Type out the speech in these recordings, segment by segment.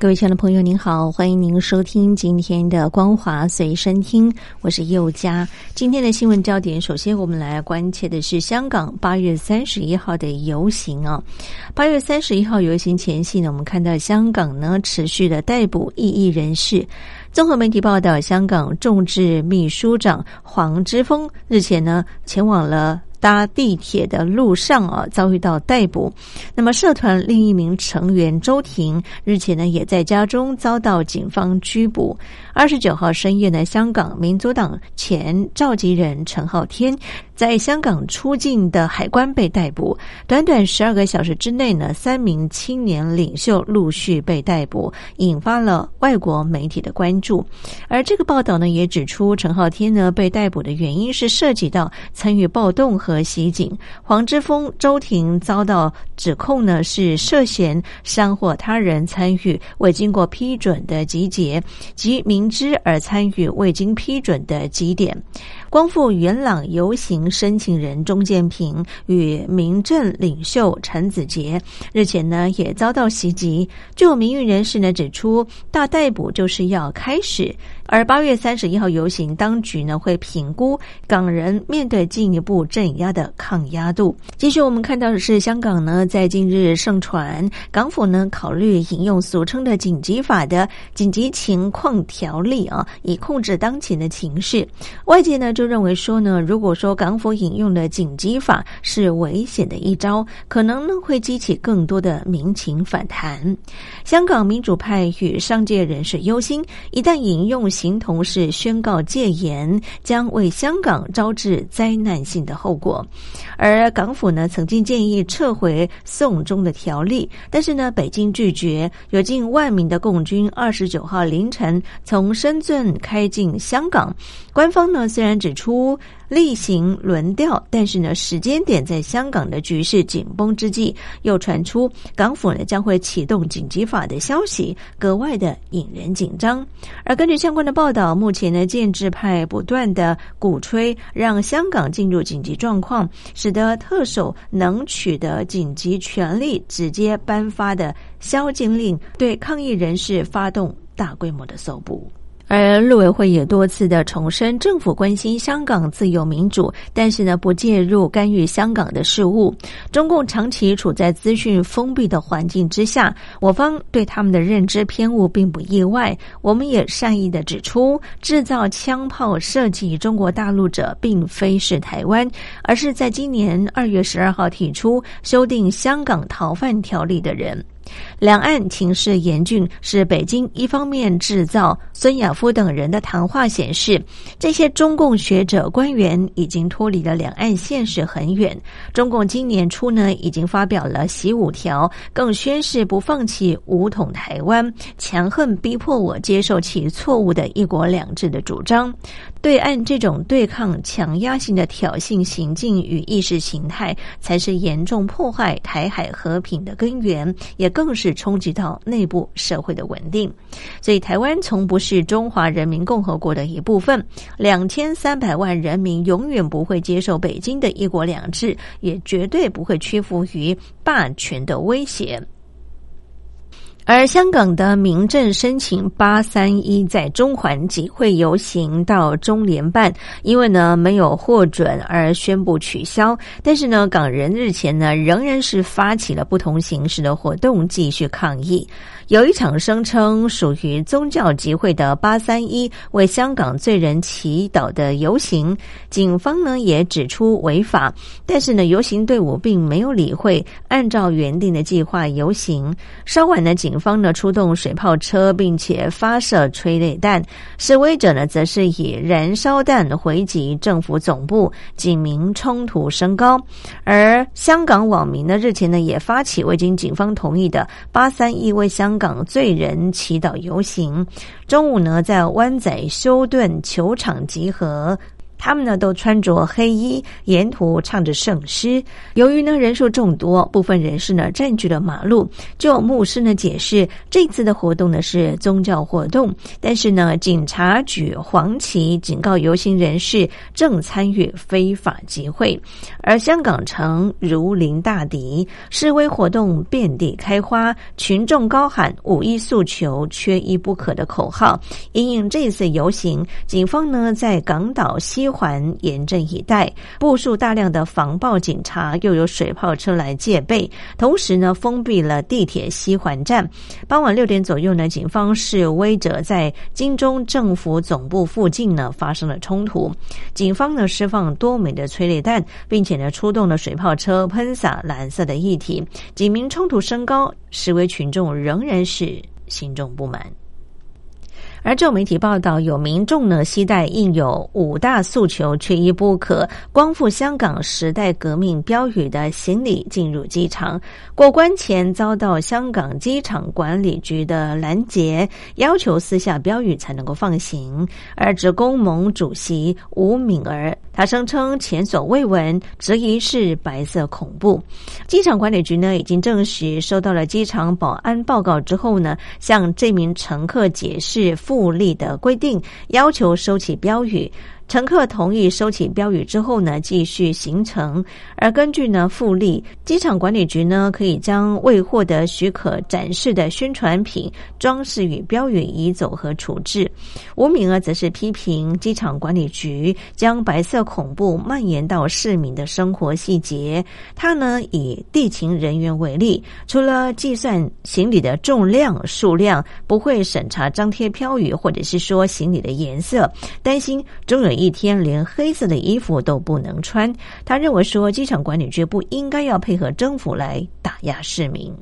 各位亲爱的朋友，您好，欢迎您收听今天的光华随身听，我是佑佳。今天的新闻焦点，首先我们来关切的是香港八月三十一号的游行啊。八月三十一号游行前夕呢，我们看到香港呢持续的逮捕异议人士。综合媒体报道，香港众志秘书长黄之锋日前呢前往了。搭地铁的路上啊，遭遇到逮捕。那么，社团另一名成员周婷日前呢，也在家中遭到警方拘捕。二十九号深夜呢，香港民主党前召集人陈浩天在香港出境的海关被逮捕。短短十二个小时之内呢，三名青年领袖陆续被逮捕，引发了外国媒体的关注。而这个报道呢，也指出陈浩天呢被逮捕的原因是涉及到参与暴动。和袭警，黄之锋、周婷遭到指控呢，是涉嫌伤或他人参与未经过批准的集结及明知而参与未经批准的集点。光复元朗游行申请人钟建平与民政领袖陈子杰日前呢也遭到袭击。就有民运人士呢指出，大逮捕就是要开始。而八月三十一号游行，当局呢会评估港人面对进一步镇压的抗压度。继续，我们看到的是香港呢在近日盛传港府呢考虑引用俗称的紧急法的紧急情况条例啊，以控制当前的情势。外界呢就认为说呢，如果说港府引用的紧急法是危险的一招，可能呢会激起更多的民情反弹。香港民主派与商界人士忧心，一旦引用。秦同事宣告戒严，将为香港招致灾难性的后果。而港府呢，曾经建议撤回送终的条例，但是呢，北京拒绝。有近万名的共军二十九号凌晨从深圳开进香港，官方呢虽然指出。例行轮调，但是呢，时间点在香港的局势紧绷之际，又传出港府呢将会启动紧急法的消息，格外的引人紧张。而根据相关的报道，目前呢建制派不断的鼓吹让香港进入紧急状况，使得特首能取得紧急权力，直接颁发的宵禁令，对抗议人士发动大规模的搜捕。而陆委会也多次的重申，政府关心香港自由民主，但是呢，不介入干预香港的事务。中共长期处在资讯封闭的环境之下，我方对他们的认知偏误并不意外。我们也善意的指出，制造枪炮设计中国大陆者，并非是台湾，而是在今年二月十二号提出修订香港逃犯条例的人。两岸情势严峻，是北京一方面制造孙亚夫等人的谈话显示，这些中共学者官员已经脱离了两岸现实很远。中共今年初呢，已经发表了“习五条”，更宣誓不放弃武统台湾，强横逼迫我接受其错误的一国两制的主张。对岸这种对抗强压性的挑衅行径与意识形态，才是严重破坏台海和平的根源，也更是冲击到内部社会的稳定。所以，台湾从不是中华人民共和国的一部分，两千三百万人民永远不会接受北京的一国两制，也绝对不会屈服于霸权的威胁。而香港的民政申请八三一在中环集会游行到中联办，因为呢没有获准而宣布取消。但是呢，港人日前呢仍然是发起了不同形式的活动，继续抗议。有一场声称属于宗教集会的八三一为香港罪人祈祷的游行，警方呢也指出违法，但是呢游行队伍并没有理会，按照原定的计划游行。稍晚呢，警方呢出动水炮车，并且发射催泪弹，示威者呢则是以燃烧弹回击政府总部，警民冲突升高。而香港网民呢日前呢也发起未经警方同意的八三一为香港罪人祈祷游行，中午呢在湾仔休顿球场集合。他们呢都穿着黑衣，沿途唱着圣诗。由于呢人数众多，部分人士呢占据了马路。就牧师呢解释，这次的活动呢是宗教活动，但是呢警察举黄旗警告游行人士正参与非法集会。而香港城如临大敌，示威活动遍地开花，群众高喊“五一诉求，缺一不可”的口号。因应这次游行，警方呢在港岛西。环严阵以待，部署大量的防暴警察，又有水炮车来戒备。同时呢，封闭了地铁西环站。傍晚六点左右呢，警方示威者在金钟政府总部附近呢发生了冲突。警方呢释放多枚的催泪弹，并且呢出动了水炮车喷洒蓝色的液体。警民冲突升高，示威群众仍然是心中不满。而就媒体报道，有民众呢携带印有“五大诉求缺一不可，光复香港时代革命”标语的行李进入机场，过关前遭到香港机场管理局的拦截，要求撕下标语才能够放行。而职工盟主席吴敏儿，他声称前所未闻，质疑是白色恐怖。机场管理局呢已经证实收到了机场保安报告之后呢，向这名乘客解释。复利的规定要求收起标语。乘客同意收起标语之后呢，继续行程。而根据呢复利，机场管理局呢可以将未获得许可展示的宣传品、装饰与标语移走和处置。吴敏儿则是批评机场管理局将白色恐怖蔓延到市民的生活细节。他呢以地勤人员为例，除了计算行李的重量数量，不会审查张贴标语，或者是说行李的颜色，担心终有。一天连黑色的衣服都不能穿，他认为说机场管理局不应该要配合政府来打压市民。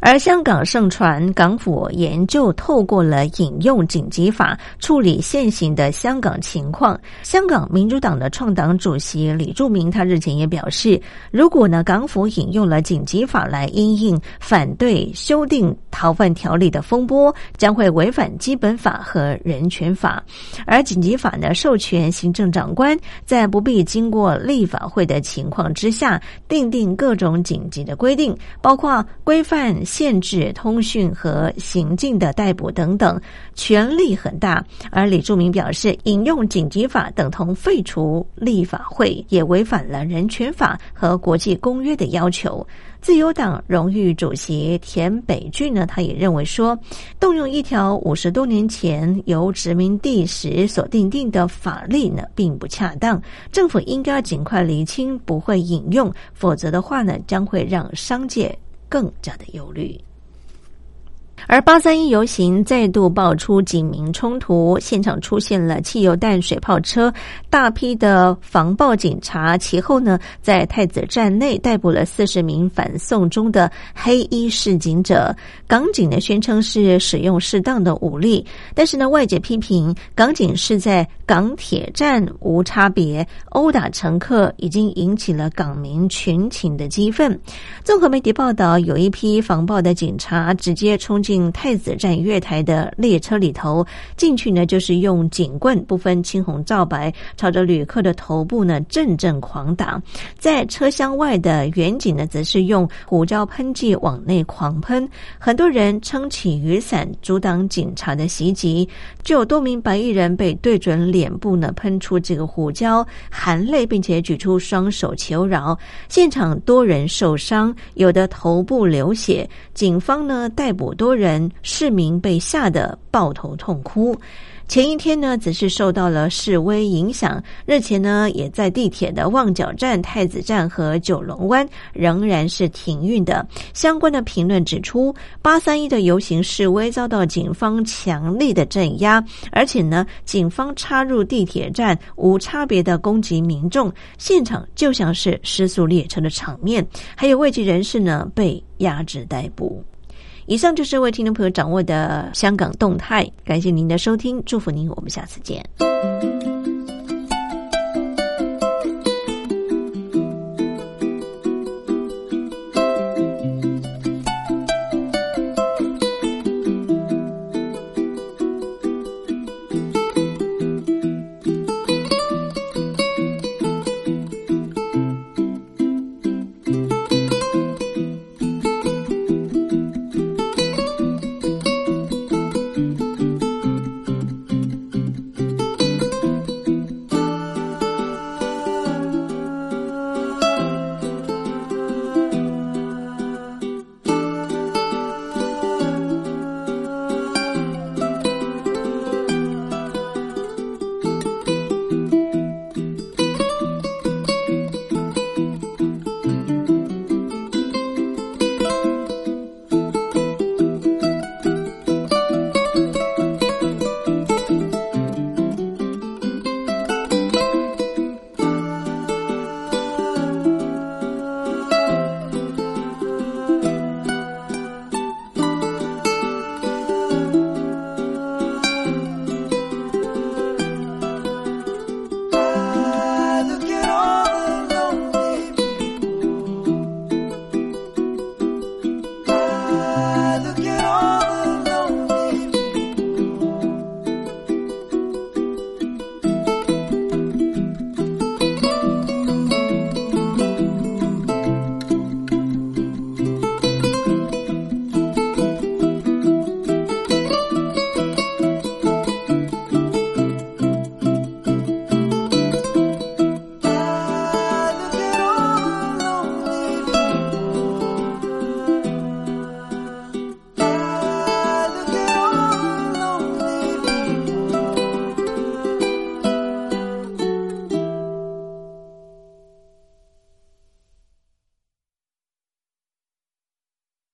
而香港盛传港府研究透过了引用紧急法处理现行的香港情况。香港民主党的创党主席李柱铭他日前也表示，如果呢港府引用了紧急法来因应反对修订逃犯条例的风波，将会违反基本法和人权法。而紧急法呢授权行政长官在不必经过立法会的情况之下，订定各种紧急的规定，包括规范。限制通讯和行进的逮捕等等，权力很大。而李柱铭表示，引用紧急法等同废除立法会，也违反了人权法和国际公约的要求。自由党荣誉主席田北俊呢，他也认为说，动用一条五十多年前由殖民地时所定定的法律呢，并不恰当。政府应该尽快厘清，不会引用，否则的话呢，将会让商界。更加的忧虑。而八三一游行再度爆出警民冲突，现场出现了汽油弹、水炮车，大批的防暴警察。其后呢，在太子站内逮捕了四十名反送中的黑衣示警者。港警呢宣称是使用适当的武力，但是呢，外界批评港警是在港铁站无差别殴打乘客，已经引起了港民群情的激愤。综合媒体报道，有一批防暴的警察直接冲。进太子站月台的列车里头，进去呢就是用警棍，不分青红皂白，朝着旅客的头部呢阵阵狂打。在车厢外的远景呢，则是用胡椒喷剂往内狂喷。很多人撑起雨伞阻挡警察的袭击，就有多名白衣人被对准脸部呢喷出这个胡椒，含泪并且举出双手求饶。现场多人受伤，有的头部流血。警方呢逮捕多。人市民被吓得抱头痛哭。前一天呢，只是受到了示威影响。日前呢，也在地铁的旺角站、太子站和九龙湾仍然是停运的。相关的评论指出，八三一的游行示威遭到警方强力的镇压，而且呢，警方插入地铁站无差别的攻击民众，现场就像是失速列车的场面。还有外籍人士呢被压制逮捕。以上就是为听众朋友掌握的香港动态，感谢您的收听，祝福您，我们下次见。